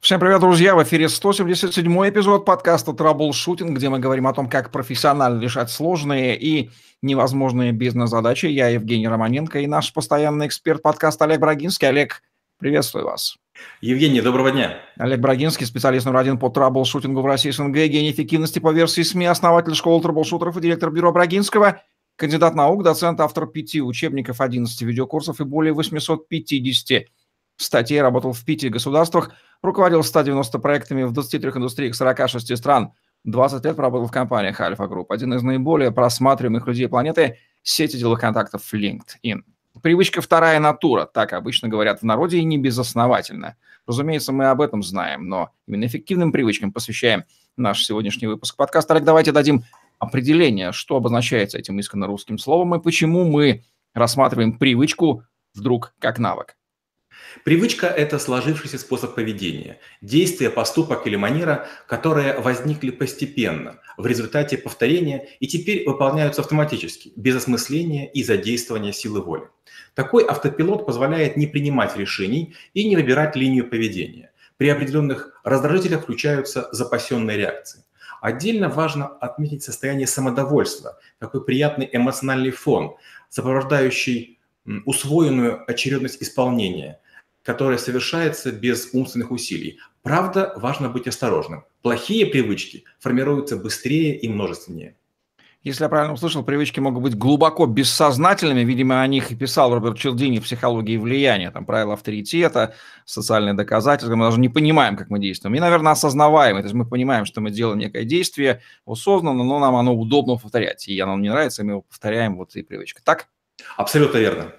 Всем привет, друзья! В эфире 177 эпизод подкаста «Траблшутинг», где мы говорим о том, как профессионально решать сложные и невозможные бизнес-задачи. Я Евгений Романенко и наш постоянный эксперт подкаста Олег Брагинский. Олег, приветствую вас. Евгений, доброго дня. Олег Брагинский, специалист номер один по траблшутингу в России СНГ, гений эффективности по версии СМИ, основатель школы траблшутеров и директор бюро Брагинского, кандидат наук, доцент, автор пяти учебников, 11 видеокурсов и более 850 статей, работал в пяти государствах, руководил 190 проектами в 23 индустриях 46 стран, 20 лет работал в компаниях Альфа Групп, один из наиболее просматриваемых людей планеты, сети деловых контактов LinkedIn. Привычка вторая натура, так обычно говорят в народе и не безосновательно. Разумеется, мы об этом знаем, но именно эффективным привычкам посвящаем наш сегодняшний выпуск подкаста. Олег, давайте дадим определение, что обозначается этим исконно русским словом и почему мы рассматриваем привычку вдруг как навык. Привычка – это сложившийся способ поведения, действие, поступок или манера, которые возникли постепенно, в результате повторения и теперь выполняются автоматически, без осмысления и задействования силы воли. Такой автопилот позволяет не принимать решений и не выбирать линию поведения. При определенных раздражителях включаются запасенные реакции. Отдельно важно отметить состояние самодовольства, такой приятный эмоциональный фон, сопровождающий усвоенную очередность исполнения – которое совершается без умственных усилий. Правда, важно быть осторожным. Плохие привычки формируются быстрее и множественнее. Если я правильно услышал, привычки могут быть глубоко бессознательными. Видимо, о них и писал Роберт Челдини в «Психологии влияния». Там правила авторитета, социальные доказательства. Мы даже не понимаем, как мы действуем. И, наверное, осознаваемые. То есть мы понимаем, что мы делаем некое действие осознанно, но нам оно удобно повторять. И оно не нравится, и мы его повторяем. Вот и привычка. Так? Абсолютно верно.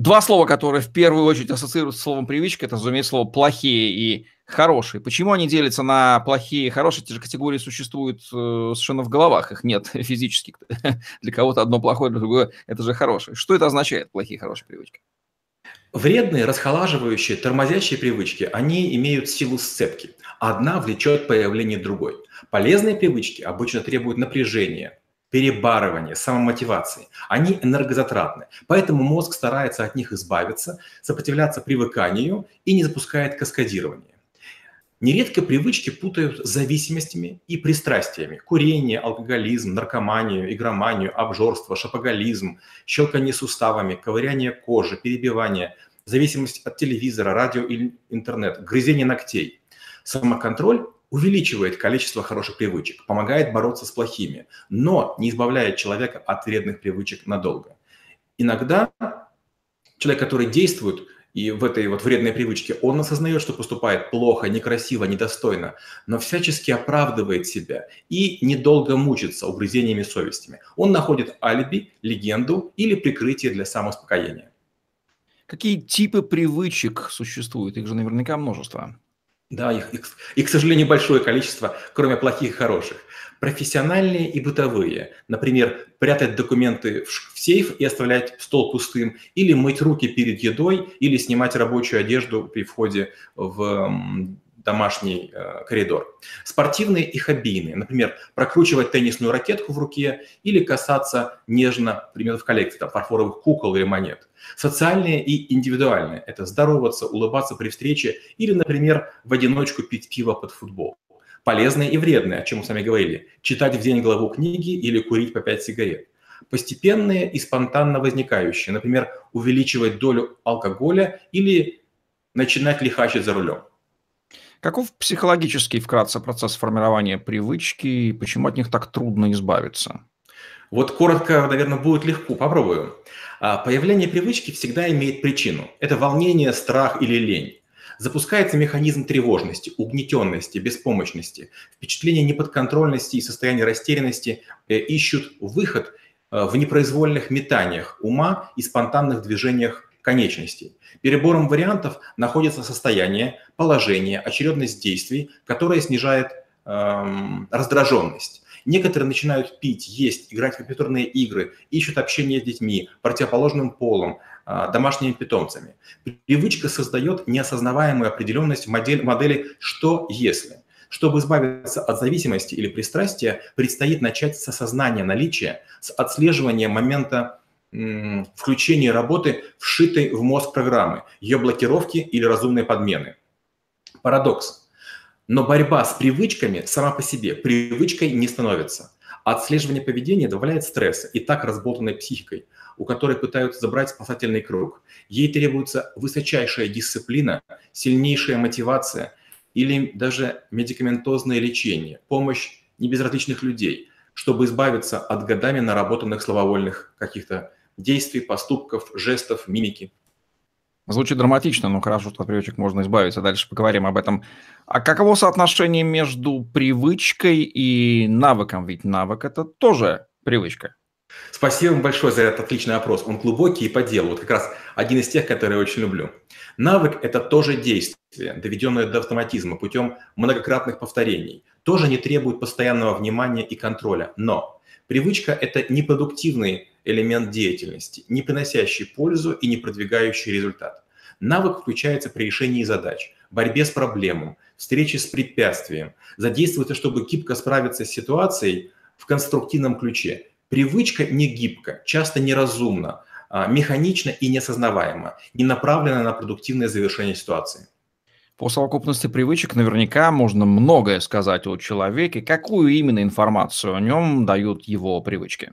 Два слова, которые в первую очередь ассоциируются с словом привычка, это, разумеется, слово плохие и хорошие. Почему они делятся на плохие и хорошие? Эти же категории существуют э, совершенно в головах, их нет физически. Для кого-то одно плохое, для другого это же хорошее. Что это означает, плохие и хорошие привычки? Вредные, расхолаживающие, тормозящие привычки, они имеют силу сцепки. Одна влечет появление другой. Полезные привычки обычно требуют напряжения, перебарывания, самомотивации. Они энергозатратны, поэтому мозг старается от них избавиться, сопротивляться привыканию и не запускает каскадирование. Нередко привычки путают с зависимостями и пристрастиями. Курение, алкоголизм, наркоманию, игроманию, обжорство, шапоголизм, щелканье суставами, ковыряние кожи, перебивание, зависимость от телевизора, радио или интернет, грызение ногтей. Самоконтроль увеличивает количество хороших привычек, помогает бороться с плохими, но не избавляет человека от вредных привычек надолго. Иногда человек, который действует и в этой вот вредной привычке, он осознает, что поступает плохо, некрасиво, недостойно, но всячески оправдывает себя и недолго мучится угрызениями совестями. Он находит алиби, легенду или прикрытие для самоуспокоения. Какие типы привычек существуют? Их же наверняка множество. Да, их, их, их, к сожалению, большое количество, кроме плохих и хороших. Профессиональные и бытовые. Например, прятать документы в сейф и оставлять стол пустым, или мыть руки перед едой, или снимать рабочую одежду при входе в домашний э, коридор. Спортивные и хоббийные, например, прокручивать теннисную ракетку в руке или касаться нежно предметов коллекции, там, фарфоровых кукол или монет. Социальные и индивидуальные – это здороваться, улыбаться при встрече или, например, в одиночку пить пиво под футбол. Полезные и вредные, о чем мы с вами говорили, читать в день главу книги или курить по 5 сигарет. Постепенные и спонтанно возникающие, например, увеличивать долю алкоголя или начинать лихачить за рулем. Каков психологический вкратце процесс формирования привычки и почему от них так трудно избавиться? Вот коротко, наверное, будет легко. Попробую. А, появление привычки всегда имеет причину. Это волнение, страх или лень. Запускается механизм тревожности, угнетенности, беспомощности, впечатление неподконтрольности и состояние растерянности э, ищут выход э, в непроизвольных метаниях ума и спонтанных движениях конечностей. Перебором вариантов находится состояние, положение, очередность действий, которое снижает эм, раздраженность. Некоторые начинают пить, есть, играть в компьютерные игры, ищут общение с детьми, противоположным полом, э, домашними питомцами. Привычка создает неосознаваемую определенность в модели «что если». Чтобы избавиться от зависимости или пристрастия, предстоит начать с осознания наличия, с отслеживания момента включение работы вшитой в мозг программы, ее блокировки или разумной подмены. Парадокс. Но борьба с привычками сама по себе привычкой не становится. Отслеживание поведения добавляет стресса и так разболтанной психикой, у которой пытаются забрать спасательный круг. Ей требуется высочайшая дисциплина, сильнейшая мотивация или даже медикаментозное лечение, помощь небезразличных людей, чтобы избавиться от годами наработанных слововольных каких-то действий, поступков, жестов, мимики. Звучит драматично, но хорошо, что от привычек можно избавиться. Дальше поговорим об этом. А каково соотношение между привычкой и навыком? Ведь навык – это тоже привычка. Спасибо вам большое за этот отличный вопрос. Он глубокий и по делу. Вот как раз один из тех, которые я очень люблю. Навык – это тоже действие, доведенное до автоматизма путем многократных повторений. Тоже не требует постоянного внимания и контроля. Но привычка – это непродуктивный элемент деятельности, не приносящий пользу и не продвигающий результат. Навык включается при решении задач, борьбе с проблемой, встрече с препятствием, задействуется, чтобы гибко справиться с ситуацией в конструктивном ключе. Привычка не гибка, часто неразумна, а, механично и неосознаваемо, не направлена на продуктивное завершение ситуации. По совокупности привычек наверняка можно многое сказать о человеке. Какую именно информацию о нем дают его привычки?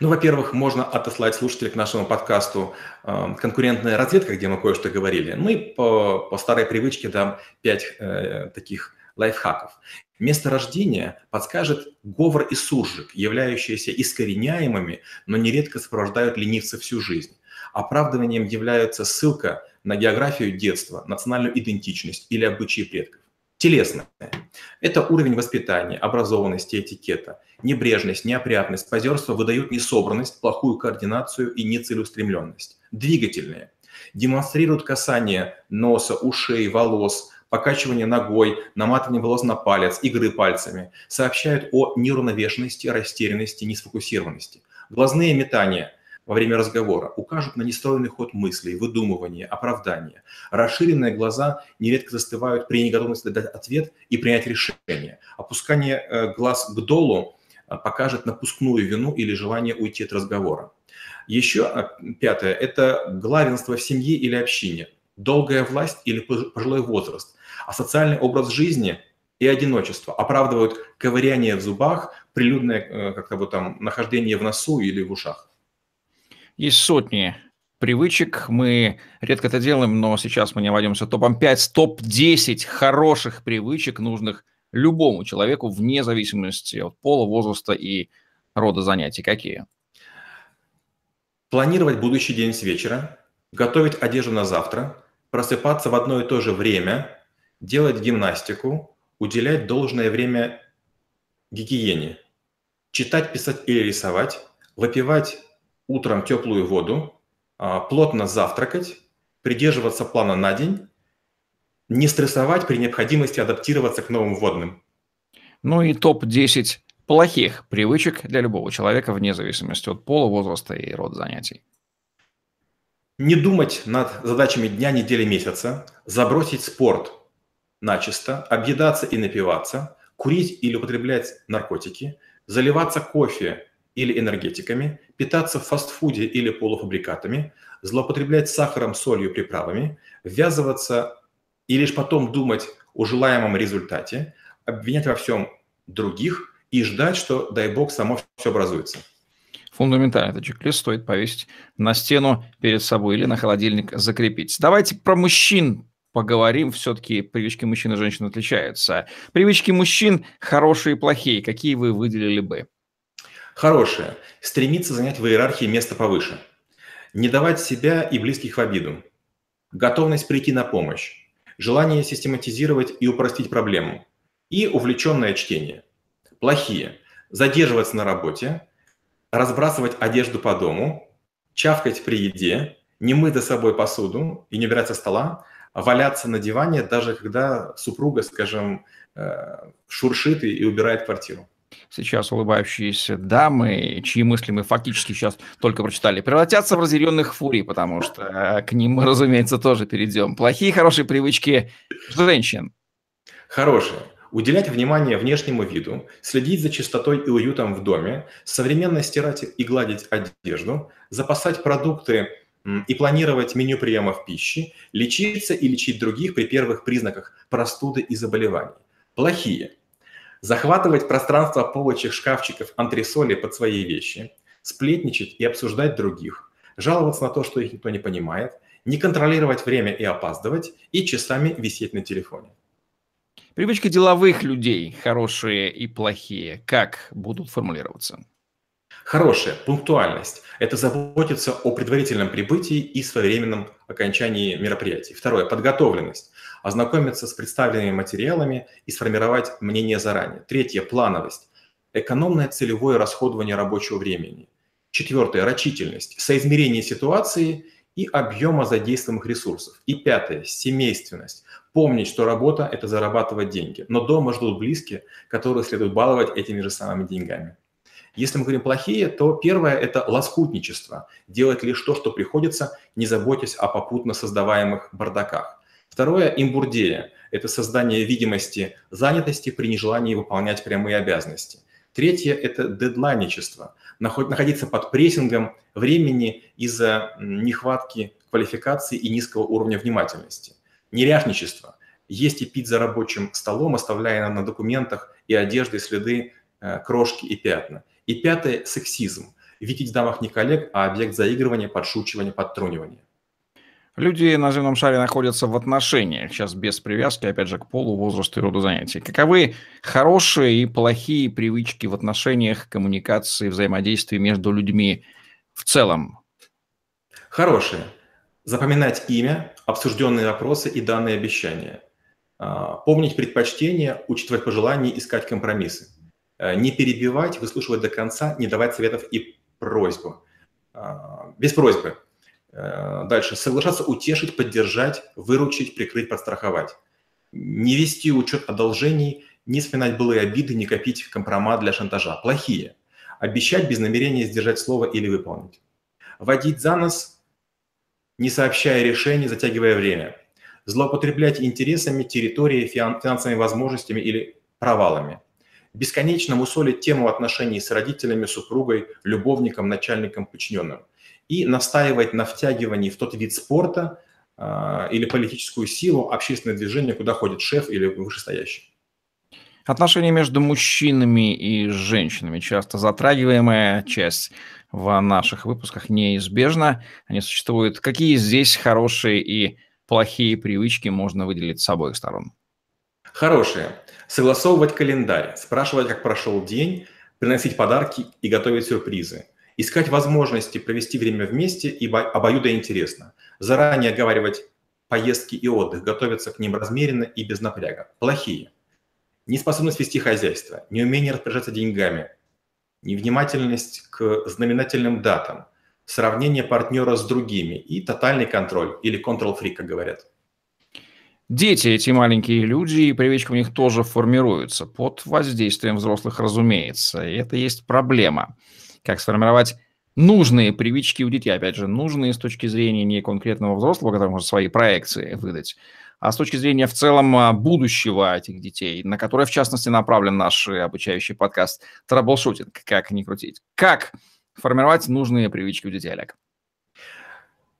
Ну, во-первых, можно отослать слушателей к нашему подкасту э, «Конкурентная разведка», где мы кое-что говорили. Ну и по, по старой привычке дам пять э, таких лайфхаков. Место рождения подскажет говор и суржик, являющиеся искореняемыми, но нередко сопровождают ленивца всю жизнь. Оправдыванием является ссылка на географию детства, национальную идентичность или обычаи предков. Телесное – это уровень воспитания, образованности, этикета. Небрежность, неопрятность, позерство выдают несобранность, плохую координацию и нецелеустремленность. Двигательные – демонстрируют касание носа, ушей, волос, покачивание ногой, наматывание волос на палец, игры пальцами. Сообщают о неуравновешенности, растерянности, несфокусированности. Глазные метания – во время разговора укажут на нестроенный ход мыслей, выдумывание, оправдание. Расширенные глаза нередко застывают при неготовности дать ответ и принять решение. Опускание э, глаз к долу э, покажет напускную вину или желание уйти от разговора. Еще э, пятое – это главенство в семье или общине, долгая власть или пожилой возраст, а социальный образ жизни и одиночество оправдывают ковыряние в зубах, прилюдное как-то вот там нахождение в носу или в ушах. Есть сотни привычек. Мы редко это делаем, но сейчас мы не обойдемся топом 5, топ-10 хороших привычек, нужных любому человеку, вне зависимости от пола, возраста и рода занятий. Какие? Планировать будущий день с вечера, готовить одежду на завтра, просыпаться в одно и то же время, делать гимнастику, уделять должное время гигиене, читать, писать или рисовать, выпивать утром теплую воду, а, плотно завтракать, придерживаться плана на день, не стрессовать при необходимости адаптироваться к новым водным. Ну и топ-10 плохих привычек для любого человека вне зависимости от пола, возраста и рода занятий. Не думать над задачами дня, недели, месяца, забросить спорт начисто, объедаться и напиваться, курить или употреблять наркотики, заливаться кофе или энергетиками, питаться в фастфуде или полуфабрикатами, злоупотреблять сахаром, солью, приправами, ввязываться и лишь потом думать о желаемом результате, обвинять во всем других и ждать, что, дай бог, само все образуется. Фундаментально этот чек-лист стоит повесить на стену перед собой или на холодильник закрепить. Давайте про мужчин поговорим. Все-таки привычки мужчин и женщин отличаются. Привычки мужчин хорошие и плохие. Какие вы выделили бы? Хорошее. Стремиться занять в иерархии место повыше. Не давать себя и близких в обиду. Готовность прийти на помощь. Желание систематизировать и упростить проблему. И увлеченное чтение. Плохие. Задерживаться на работе. Разбрасывать одежду по дому. Чавкать при еде. Не мыть за собой посуду и не убирать со стола. Валяться на диване, даже когда супруга, скажем, э, шуршит и убирает квартиру сейчас улыбающиеся дамы, чьи мысли мы фактически сейчас только прочитали, превратятся в разъяренных фурий, потому что э, к ним мы, разумеется, тоже перейдем. Плохие, хорошие привычки женщин. Хорошие. Уделять внимание внешнему виду, следить за чистотой и уютом в доме, современно стирать и гладить одежду, запасать продукты и планировать меню приемов пищи, лечиться и лечить других при первых признаках простуды и заболеваний. Плохие. Захватывать пространство полочек, шкафчиков, антресолей под свои вещи, сплетничать и обсуждать других, жаловаться на то, что их никто не понимает, не контролировать время и опаздывать, и часами висеть на телефоне. Привычки деловых людей, хорошие и плохие, как будут формулироваться? Хорошая пунктуальность – это заботиться о предварительном прибытии и своевременном окончании мероприятий. Второе – подготовленность – ознакомиться с представленными материалами и сформировать мнение заранее. Третье – плановость – экономное целевое расходование рабочего времени. Четвертое – рачительность – соизмерение ситуации и объема задействованных ресурсов. И пятое – семейственность – помнить, что работа – это зарабатывать деньги, но дома ждут близкие, которые следует баловать этими же самыми деньгами. Если мы говорим плохие, то первое – это лоскутничество, делать лишь то, что приходится, не заботясь о попутно создаваемых бардаках. Второе – имбурдея – это создание видимости занятости при нежелании выполнять прямые обязанности. Третье – это дедлайничество – находиться под прессингом времени из-за нехватки квалификации и низкого уровня внимательности. Неряшничество – есть и пить за рабочим столом, оставляя на документах и одежде следы э, крошки и пятна. И пятое – сексизм. Видеть в дамах не коллег, а объект заигрывания, подшучивания, подтрунивания. Люди на земном шаре находятся в отношениях, сейчас без привязки, опять же, к полу, возрасту и роду занятий. Каковы хорошие и плохие привычки в отношениях, коммуникации, взаимодействии между людьми в целом? Хорошие. Запоминать имя, обсужденные вопросы и данные обещания. А, помнить предпочтения, учитывать пожелания, искать компромиссы. Э, не перебивать, выслушивать до конца, не давать советов и просьбу. А, без просьбы. Э, дальше. Соглашаться утешить, поддержать, выручить, прикрыть, подстраховать. Не вести учет одолжений, не вспоминать былые обиды, не копить компромат для шантажа. Плохие. Обещать без намерения сдержать слово или выполнить. Водить за нос, не сообщая решений, затягивая время. Злоупотреблять интересами, территорией, финансовыми возможностями или провалами бесконечно мусолить тему отношений с родителями, супругой, любовником, начальником, подчиненным. И настаивать на втягивании в тот вид спорта э, или политическую силу, общественное движение, куда ходит шеф или вышестоящий. Отношения между мужчинами и женщинами, часто затрагиваемая часть в наших выпусках, неизбежно. Они существуют. Какие здесь хорошие и плохие привычки можно выделить с обоих сторон? Хорошие. Согласовывать календарь, спрашивать, как прошел день, приносить подарки и готовить сюрпризы. Искать возможности провести время вместе и обоюдо интересно. Заранее оговаривать поездки и отдых, готовиться к ним размеренно и без напряга. Плохие. Неспособность вести хозяйство, неумение распоряжаться деньгами, невнимательность к знаменательным датам, сравнение партнера с другими и тотальный контроль или control-free, как говорят. Дети, эти маленькие люди, и привычка у них тоже формируется под воздействием взрослых, разумеется. И это есть проблема. Как сформировать нужные привычки у детей, опять же, нужные с точки зрения не конкретного взрослого, который может свои проекции выдать, а с точки зрения в целом а, будущего этих детей, на которые, в частности, направлен наш обучающий подкаст «Траблшутинг», как ни крутить. Как формировать нужные привычки у детей, Олег?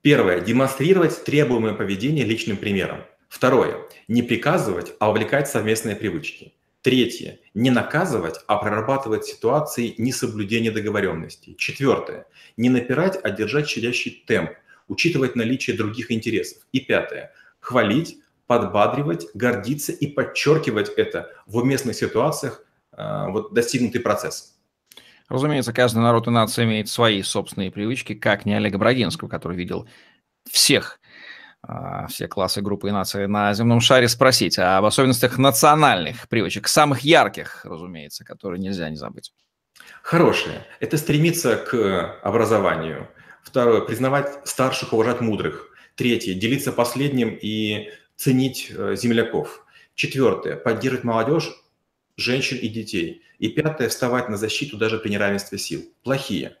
Первое. Демонстрировать требуемое поведение личным примером. Второе. Не приказывать, а увлекать совместные привычки. Третье. Не наказывать, а прорабатывать ситуации несоблюдения договоренностей. Четвертое. Не напирать, а держать щадящий темп, учитывать наличие других интересов. И пятое. Хвалить, подбадривать, гордиться и подчеркивать это в уместных ситуациях, э, вот достигнутый процесс. Разумеется, каждый народ и нация имеет свои собственные привычки, как не Олега Брагинского, который видел всех все классы, группы и нации на земном шаре спросить об особенностях национальных привычек, самых ярких, разумеется, которые нельзя не забыть. Хорошее. Это стремиться к образованию. Второе. Признавать старших, уважать мудрых. Третье. Делиться последним и ценить э, земляков. Четвертое. Поддерживать молодежь, женщин и детей. И пятое. Вставать на защиту даже при неравенстве сил. Плохие.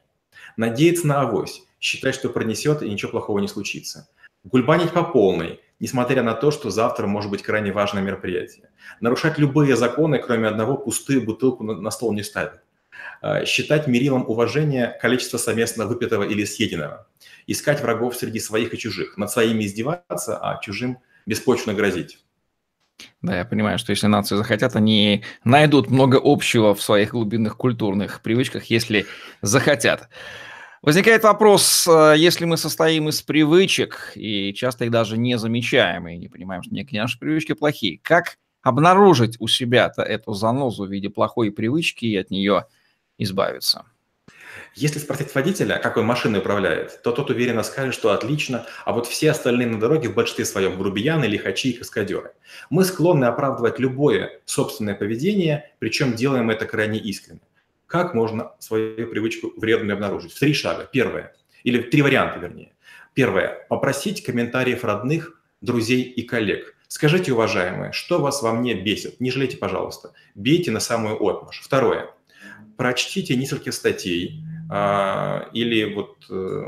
Надеяться на авось. Считать, что пронесет и ничего плохого не случится. Гульбанить по полной, несмотря на то, что завтра может быть крайне важное мероприятие. Нарушать любые законы, кроме одного, пустую бутылку на, стол не ставят. Э, считать мерилом уважения количество совместно выпитого или съеденного. Искать врагов среди своих и чужих. Над своими издеваться, а чужим беспочвенно грозить. Да, я понимаю, что если нации захотят, они найдут много общего в своих глубинных культурных привычках, если захотят. Возникает вопрос, э, если мы состоим из привычек, и часто их даже не замечаем, и не понимаем, что некие наши привычки плохие, как обнаружить у себя-то эту занозу в виде плохой привычки и от нее избавиться? Если спросить водителя, как он машиной управляет, то тот уверенно скажет, что отлично, а вот все остальные на дороге в большинстве своем грубияны, лихачи и каскадеры. Мы склонны оправдывать любое собственное поведение, причем делаем это крайне искренне. Как можно свою привычку вредную обнаружить? Три шага. Первое. Или три варианта, вернее. Первое. Попросить комментариев родных, друзей и коллег. Скажите, уважаемые, что вас во мне бесит? Не жалейте, пожалуйста. Бейте на самую отмашь. Второе. Прочтите несколько статей, а, или вот э,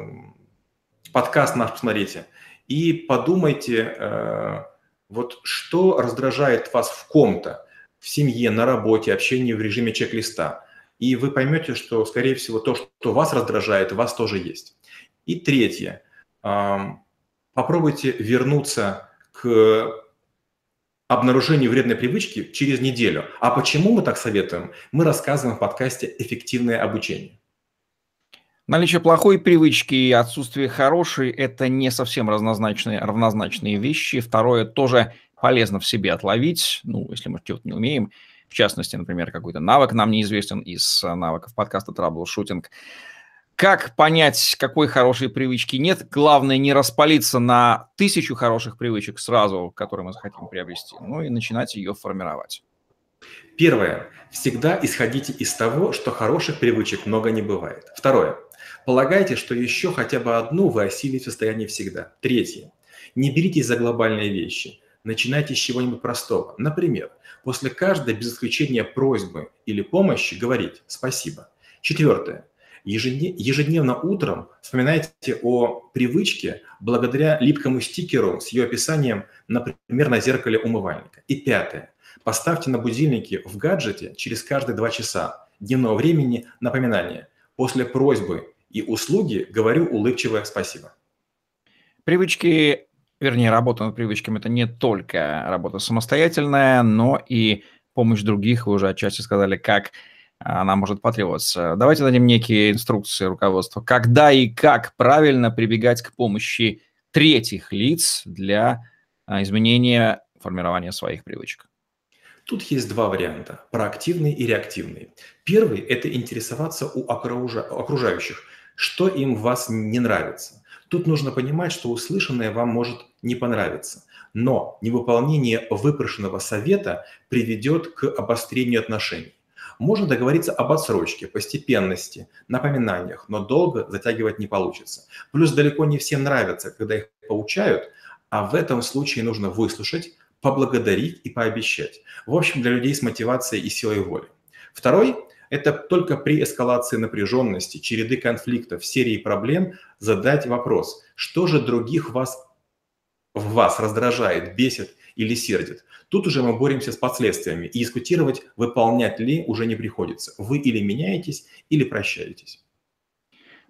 подкаст наш посмотрите, и подумайте, э, вот что раздражает вас в ком-то, в семье, на работе, общении в режиме чек-листа. И вы поймете, что, скорее всего, то, что вас раздражает, у вас тоже есть. И третье. Попробуйте вернуться к обнаружению вредной привычки через неделю. А почему мы так советуем? Мы рассказываем в подкасте «Эффективное обучение». Наличие плохой привычки и отсутствие хорошей – это не совсем равнозначные, равнозначные вещи. Второе, тоже полезно в себе отловить, ну, если мы чего-то не умеем. В частности, например, какой-то навык нам неизвестен из навыков подкаста «Траблшутинг». Как понять, какой хорошей привычки нет? Главное не распалиться на тысячу хороших привычек сразу, которые мы захотим приобрести, ну и начинать ее формировать. Первое. Всегда исходите из того, что хороших привычек много не бывает. Второе. Полагайте, что еще хотя бы одну вы осилите в состоянии всегда. Третье. Не беритесь за глобальные вещи. Начинайте с чего-нибудь простого. Например, после каждой, без исключения просьбы или помощи, говорить «спасибо». Четвертое. Ежедневно утром вспоминайте о привычке благодаря липкому стикеру с ее описанием, например, на зеркале умывальника. И пятое. Поставьте на будильнике в гаджете через каждые два часа дневного времени напоминание. После просьбы и услуги говорю улыбчивое спасибо. Привычки, вернее, работа над привычками – это не только работа самостоятельная, но и помощь других. Вы уже отчасти сказали, как она может потребоваться. Давайте дадим некие инструкции руководства, когда и как правильно прибегать к помощи третьих лиц для а, изменения формирования своих привычек. Тут есть два варианта – проактивный и реактивный. Первый – это интересоваться у окружающих – что им в вас не нравится. Тут нужно понимать, что услышанное вам может не понравиться, но невыполнение выпрошенного совета приведет к обострению отношений. Можно договориться об отсрочке, постепенности, напоминаниях, но долго затягивать не получится. Плюс далеко не всем нравится, когда их получают, а в этом случае нужно выслушать, поблагодарить и пообещать. В общем, для людей с мотивацией и силой воли. Второй это только при эскалации напряженности, череды конфликтов, серии проблем задать вопрос, что же других вас, в вас раздражает, бесит или сердит. Тут уже мы боремся с последствиями, и дискутировать, выполнять ли, уже не приходится. Вы или меняетесь, или прощаетесь.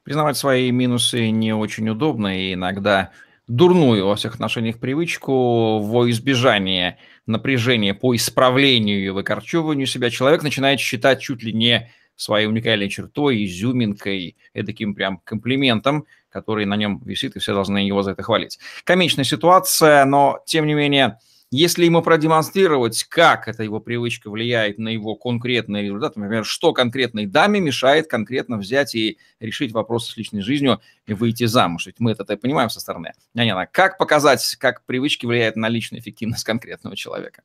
Признавать свои минусы не очень удобно, и иногда дурную во всех отношениях привычку во избежание напряжения по исправлению и выкорчевыванию себя, человек начинает считать чуть ли не своей уникальной чертой, изюминкой, таким прям комплиментом, который на нем висит, и все должны его за это хвалить. Комичная ситуация, но, тем не менее, если ему продемонстрировать, как эта его привычка влияет на его конкретный результат, например, что конкретной даме мешает конкретно взять и решить вопрос с личной жизнью и выйти замуж. Ведь мы это понимаем со стороны. Няня, как показать, как привычки влияют на личную эффективность конкретного человека?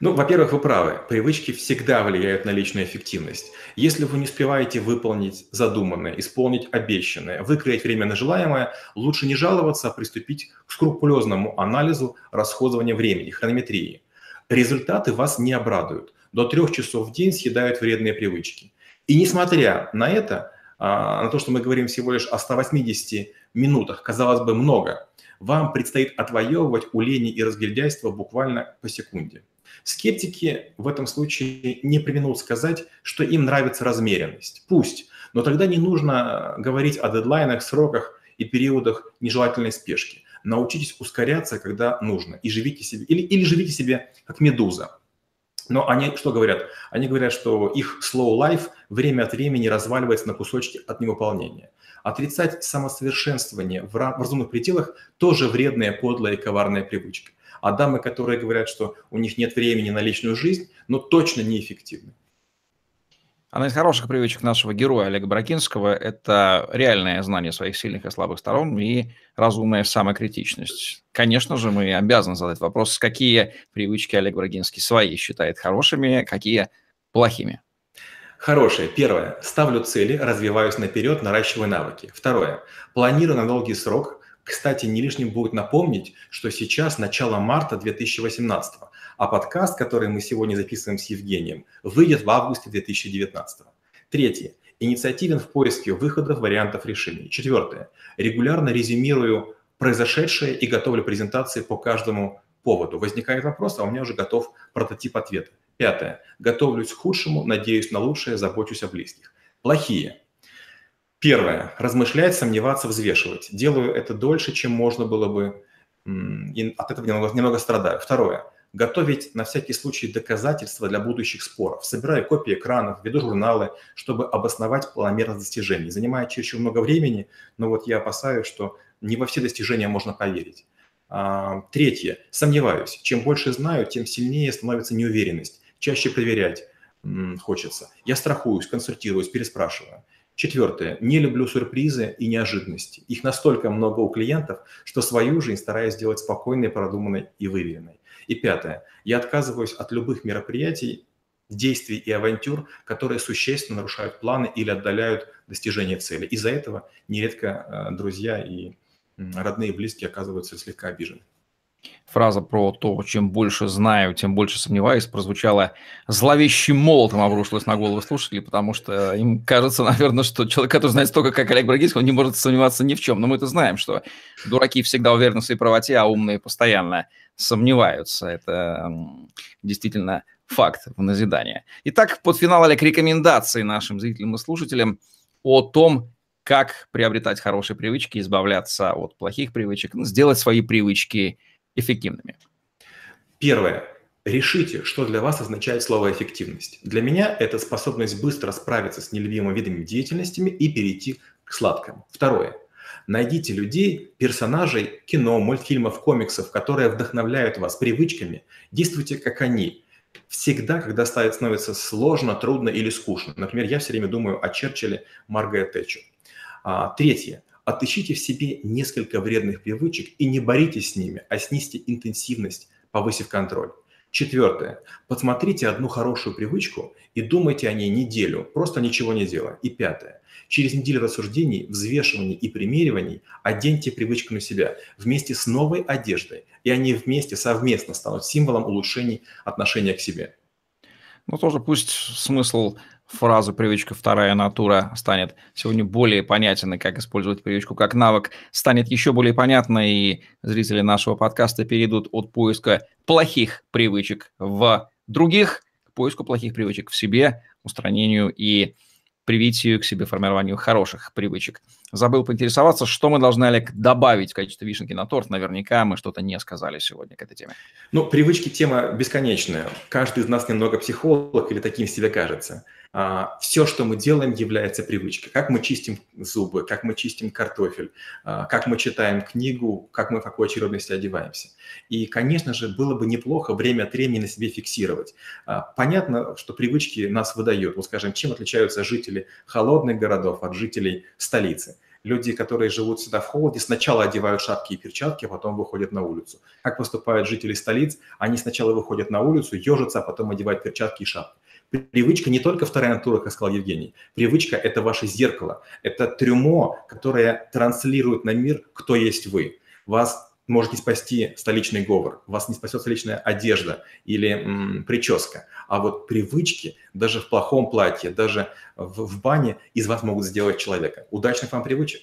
Ну, во-первых, вы правы. Привычки всегда влияют на личную эффективность. Если вы не успеваете выполнить задуманное, исполнить обещанное, выкроить время на желаемое, лучше не жаловаться, а приступить к скрупулезному анализу расходования времени, хронометрии. Результаты вас не обрадуют. До трех часов в день съедают вредные привычки. И несмотря на это, а, на то, что мы говорим всего лишь о 180 минутах, казалось бы, много, вам предстоит отвоевывать у лени и разгильдяйства буквально по секунде. Скептики в этом случае не применут сказать, что им нравится размеренность. Пусть, но тогда не нужно говорить о дедлайнах, сроках и периодах нежелательной спешки. Научитесь ускоряться, когда нужно, и живите себе, или, или живите себе как медуза. Но они что говорят? Они говорят, что их slow life время от времени разваливается на кусочки от невыполнения. Отрицать самосовершенствование в разумных пределах тоже вредная, подлая и коварная привычка. А дамы, которые говорят, что у них нет времени на личную жизнь, но точно неэффективны. Одна из хороших привычек нашего героя Олега Бракинского – это реальное знание своих сильных и слабых сторон и разумная самокритичность. Конечно же, мы обязаны задать вопрос, какие привычки Олег Брагинский свои считает хорошими, какие плохими. Хорошее. Первое. Ставлю цели, развиваюсь наперед, наращиваю навыки. Второе. Планирую на долгий срок. Кстати, не лишним будет напомнить, что сейчас начало марта 2018 а подкаст, который мы сегодня записываем с Евгением, выйдет в августе 2019. Третье. Инициативен в поиске выходов, вариантов решений. Четвертое. Регулярно резюмирую произошедшее и готовлю презентации по каждому поводу. Возникает вопрос, а у меня уже готов прототип ответа. Пятое. Готовлюсь к худшему, надеюсь на лучшее, забочусь о близких. Плохие. Первое. Размышлять, сомневаться, взвешивать. Делаю это дольше, чем можно было бы, и от этого немного, немного страдаю. Второе готовить на всякий случай доказательства для будущих споров. Собираю копии экранов, веду журналы, чтобы обосновать планомерность достижений. Занимает чересчур много времени, но вот я опасаюсь, что не во все достижения можно поверить. А, третье. Сомневаюсь. Чем больше знаю, тем сильнее становится неуверенность. Чаще проверять хочется. Я страхуюсь, консультируюсь, переспрашиваю. Четвертое. Не люблю сюрпризы и неожиданности. Их настолько много у клиентов, что свою жизнь стараюсь сделать спокойной, продуманной и выверенной. И пятое. Я отказываюсь от любых мероприятий, действий и авантюр, которые существенно нарушают планы или отдаляют достижение цели. Из-за этого нередко э, друзья и родные и близкие оказываются слегка обижены. Фраза про то, чем больше знаю, тем больше сомневаюсь, прозвучала зловещим молотом обрушилась на голову слушателей, потому что им кажется, наверное, что человек, который знает столько, как Олег Брагинский, он не может сомневаться ни в чем. Но мы это знаем, что дураки всегда уверены в своей правоте, а умные постоянно сомневаются. Это действительно факт в назидание. Итак, под финал Олег рекомендации нашим зрителям и слушателям о том, как приобретать хорошие привычки, избавляться от плохих привычек, ну, сделать свои привычки эффективными. Первое. Решите, что для вас означает слово «эффективность». Для меня это способность быстро справиться с нелюбимыми видами деятельностями и перейти к сладкому. Второе. Найдите людей, персонажей кино, мультфильмов, комиксов, которые вдохновляют вас привычками. Действуйте как они. Всегда, когда становится сложно, трудно или скучно. Например, я все время думаю о Черчилле, Маргарет Тэтчер. А, третье. Отыщите в себе несколько вредных привычек и не боритесь с ними, а снизьте интенсивность, повысив контроль. Четвертое. Подсмотрите одну хорошую привычку и думайте о ней неделю, просто ничего не делая. И пятое. Через неделю рассуждений, взвешиваний и примериваний оденьте привычку на себя вместе с новой одеждой, и они вместе, совместно станут символом улучшений отношения к себе. Ну, тоже пусть смысл фразы «привычка вторая натура» станет сегодня более понятен, и как использовать привычку как навык станет еще более понятно, и зрители нашего подкаста перейдут от поиска плохих привычек в других к поиску плохих привычек в себе, устранению и привитию к себе формированию хороших привычек. Забыл поинтересоваться, что мы должны, Олег, добавить в качестве вишенки на торт. Наверняка мы что-то не сказали сегодня к этой теме. Ну, привычки тема бесконечная. Каждый из нас немного психолог или таким себе кажется. А, все, что мы делаем, является привычкой. Как мы чистим зубы, как мы чистим картофель, а, как мы читаем книгу, как мы в какой очередности одеваемся. И, конечно же, было бы неплохо время от времени на себе фиксировать. А, понятно, что привычки нас выдают. Вот, скажем, чем отличаются жители холодных городов от жителей столицы? Люди, которые живут всегда в холоде, сначала одевают шапки и перчатки, а потом выходят на улицу. Как поступают жители столиц? Они сначала выходят на улицу, ежатся, а потом одевают перчатки и шапки. Привычка не только вторая натура, как сказал Евгений. Привычка – это ваше зеркало. Это трюмо, которое транслирует на мир, кто есть вы. Вас может не спасти столичный говор, вас не спасет столичная одежда или м, прическа. А вот привычки, даже в плохом платье, даже в, в бане из вас могут сделать человека. Удачных вам привычек!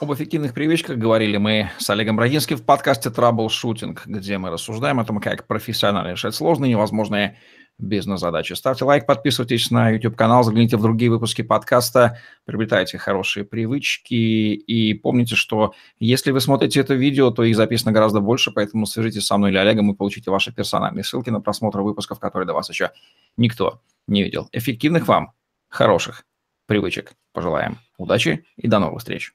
Об эффективных привычках говорили мы с Олегом Брагинским в подкасте «Траблшутинг», где мы рассуждаем о том, как профессионально решать сложные невозможные бизнес-задачи. Ставьте лайк, подписывайтесь на YouTube-канал, загляните в другие выпуски подкаста, приобретайте хорошие привычки и помните, что если вы смотрите это видео, то их записано гораздо больше, поэтому свяжитесь со мной или Олегом и получите ваши персональные ссылки на просмотр выпусков, которые до вас еще никто не видел. Эффективных вам, хороших привычек пожелаем. Удачи и до новых встреч.